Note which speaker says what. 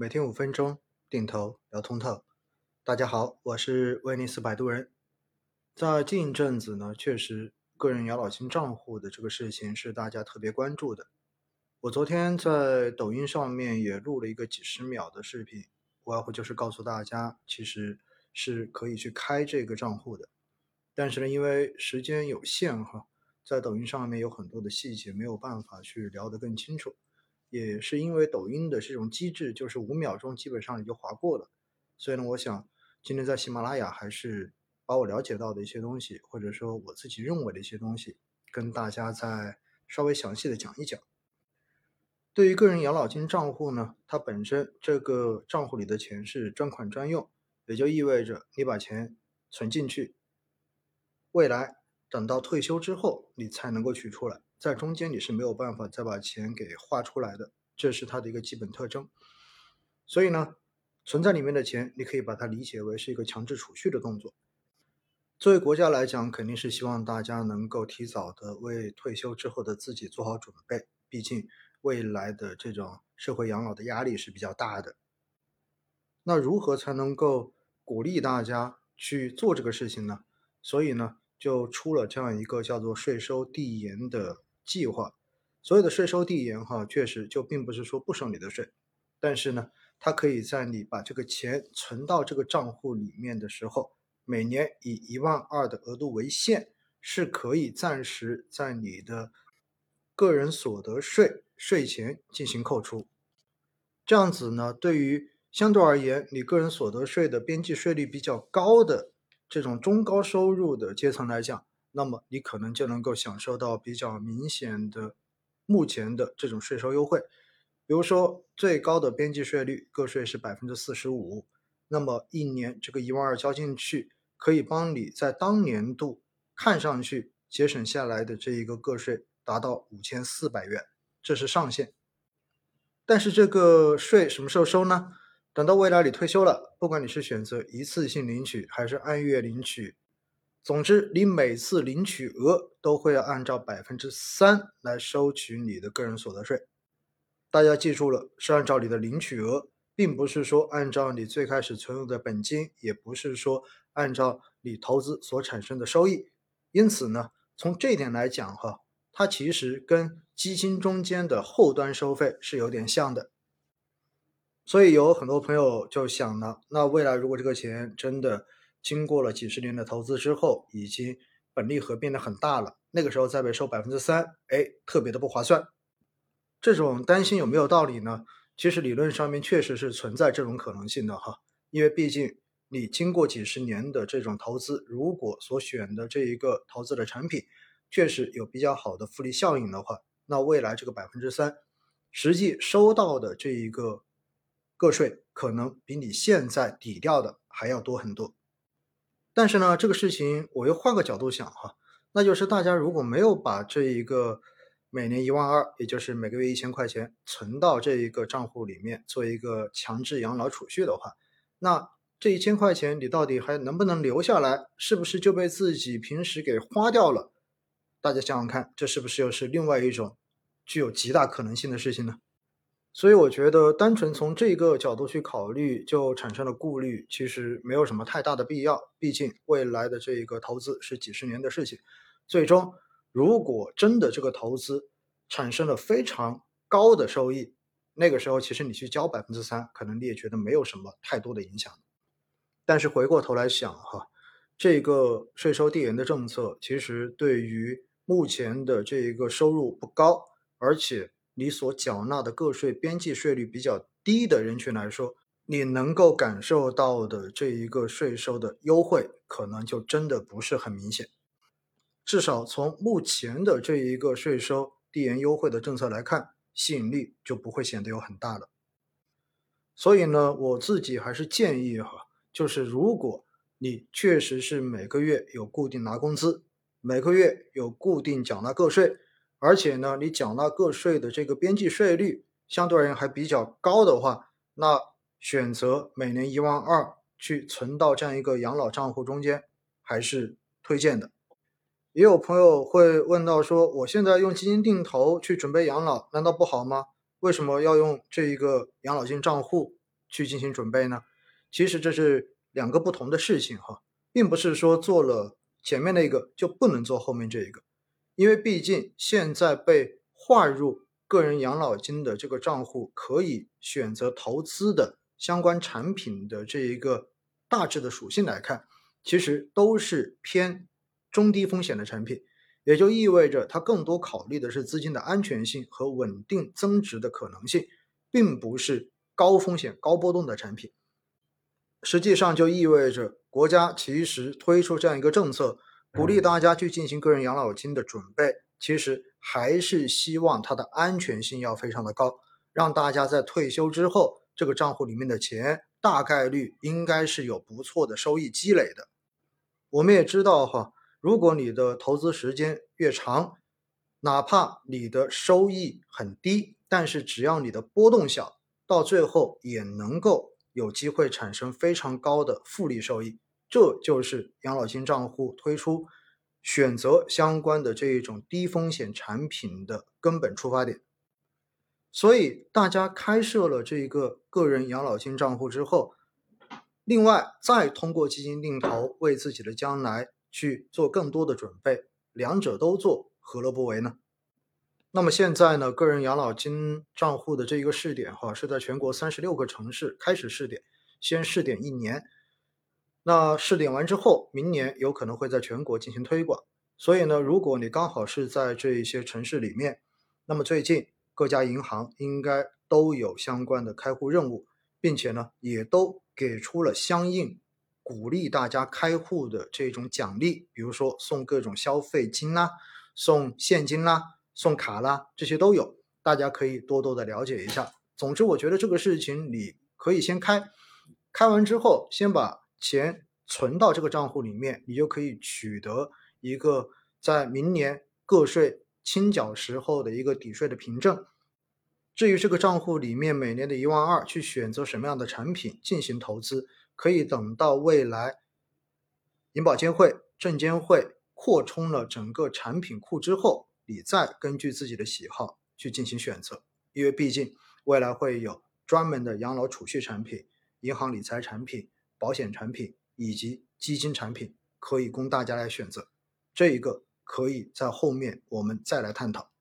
Speaker 1: 每天五分钟，定投聊通透。大家好，我是威尼斯摆渡人。在近一阵子呢，确实个人养老金账户的这个事情是大家特别关注的。我昨天在抖音上面也录了一个几十秒的视频，无外乎就是告诉大家，其实是可以去开这个账户的。但是呢，因为时间有限哈，在抖音上面有很多的细节没有办法去聊得更清楚。也是因为抖音的这种机制，就是五秒钟基本上你就划过了，所以呢，我想今天在喜马拉雅还是把我了解到的一些东西，或者说我自己认为的一些东西，跟大家再稍微详细的讲一讲。对于个人养老金账户呢，它本身这个账户里的钱是专款专用，也就意味着你把钱存进去，未来等到退休之后你才能够取出来。在中间你是没有办法再把钱给划出来的，这是它的一个基本特征。所以呢，存在里面的钱，你可以把它理解为是一个强制储蓄的动作。作为国家来讲，肯定是希望大家能够提早的为退休之后的自己做好准备。毕竟未来的这种社会养老的压力是比较大的。那如何才能够鼓励大家去做这个事情呢？所以呢，就出了这样一个叫做税收递延的。计划所有的税收递延哈，确实就并不是说不收你的税，但是呢，它可以在你把这个钱存到这个账户里面的时候，每年以一万二的额度为限，是可以暂时在你的个人所得税税前进行扣除。这样子呢，对于相对而言，你个人所得税的边际税率比较高的这种中高收入的阶层来讲。那么你可能就能够享受到比较明显的目前的这种税收优惠，比如说最高的边际税率个税是百分之四十五，那么一年这个一万二交进去，可以帮你在当年度看上去节省下来的这一个个税达到五千四百元，这是上限。但是这个税什么时候收呢？等到未来你退休了，不管你是选择一次性领取还是按月领取。总之，你每次领取额都会按照百分之三来收取你的个人所得税。大家记住了，是按照你的领取额，并不是说按照你最开始存入的本金，也不是说按照你投资所产生的收益。因此呢，从这点来讲，哈，它其实跟基金中间的后端收费是有点像的。所以有很多朋友就想了，那未来如果这个钱真的，经过了几十年的投资之后，已经本利和变得很大了。那个时候再被收百分之三，哎，特别的不划算。这种担心有没有道理呢？其实理论上面确实是存在这种可能性的哈。因为毕竟你经过几十年的这种投资，如果所选的这一个投资的产品确实有比较好的复利效应的话，那未来这个百分之三实际收到的这一个个税，可能比你现在抵掉的还要多很多。但是呢，这个事情我又换个角度想哈，那就是大家如果没有把这一个每年一万二，也就是每个月一千块钱存到这一个账户里面做一个强制养老储蓄的话，那这一千块钱你到底还能不能留下来？是不是就被自己平时给花掉了？大家想想看，这是不是又是另外一种具有极大可能性的事情呢？所以我觉得，单纯从这个角度去考虑，就产生了顾虑，其实没有什么太大的必要。毕竟未来的这一个投资是几十年的事情，最终如果真的这个投资产生了非常高的收益，那个时候其实你去交百分之三，可能你也觉得没有什么太多的影响。但是回过头来想哈，这个税收递延的政策，其实对于目前的这一个收入不高，而且。你所缴纳的个税边际税率比较低的人群来说，你能够感受到的这一个税收的优惠，可能就真的不是很明显。至少从目前的这一个税收递延优惠的政策来看，吸引力就不会显得有很大了。所以呢，我自己还是建议哈，就是如果你确实是每个月有固定拿工资，每个月有固定缴纳个税。而且呢，你缴纳个税的这个边际税率相对而言还比较高的话，那选择每年一万二去存到这样一个养老账户中间，还是推荐的。也有朋友会问到说，我现在用基金定投去准备养老，难道不好吗？为什么要用这一个养老金账户去进行准备呢？其实这是两个不同的事情哈，并不是说做了前面那个就不能做后面这一个，因为毕竟现在被划入个人养老金的这个账户可以选择投资的相关产品的这一个大致的属性来看，其实都是偏中低风险的产品，也就意味着它更多考虑的是资金的安全性和稳定增值的可能性，并不是高风险高波动的产品。实际上就意味着国家其实推出这样一个政策，鼓励大家去进行个人养老金的准备，其实还是希望它的安全性要非常的高，让大家在退休之后，这个账户里面的钱大概率应该是有不错的收益积累的。我们也知道哈，如果你的投资时间越长，哪怕你的收益很低，但是只要你的波动小，到最后也能够。有机会产生非常高的复利收益，这就是养老金账户推出选择相关的这一种低风险产品的根本出发点。所以，大家开设了这一个个人养老金账户之后，另外再通过基金定投为自己的将来去做更多的准备，两者都做，何乐不为呢？那么现在呢，个人养老金账户的这一个试点哈，是在全国三十六个城市开始试点，先试点一年。那试点完之后，明年有可能会在全国进行推广。所以呢，如果你刚好是在这一些城市里面，那么最近各家银行应该都有相关的开户任务，并且呢，也都给出了相应鼓励大家开户的这种奖励，比如说送各种消费金啦，送现金啦。送卡啦，这些都有，大家可以多多的了解一下。总之，我觉得这个事情你可以先开，开完之后先把钱存到这个账户里面，你就可以取得一个在明年个税清缴时候的一个抵税的凭证。至于这个账户里面每年的一万二，去选择什么样的产品进行投资，可以等到未来银保监会、证监会扩充了整个产品库之后。你再根据自己的喜好去进行选择，因为毕竟未来会有专门的养老储蓄产品、银行理财产品、保险产品以及基金产品可以供大家来选择。这一个可以在后面我们再来探讨。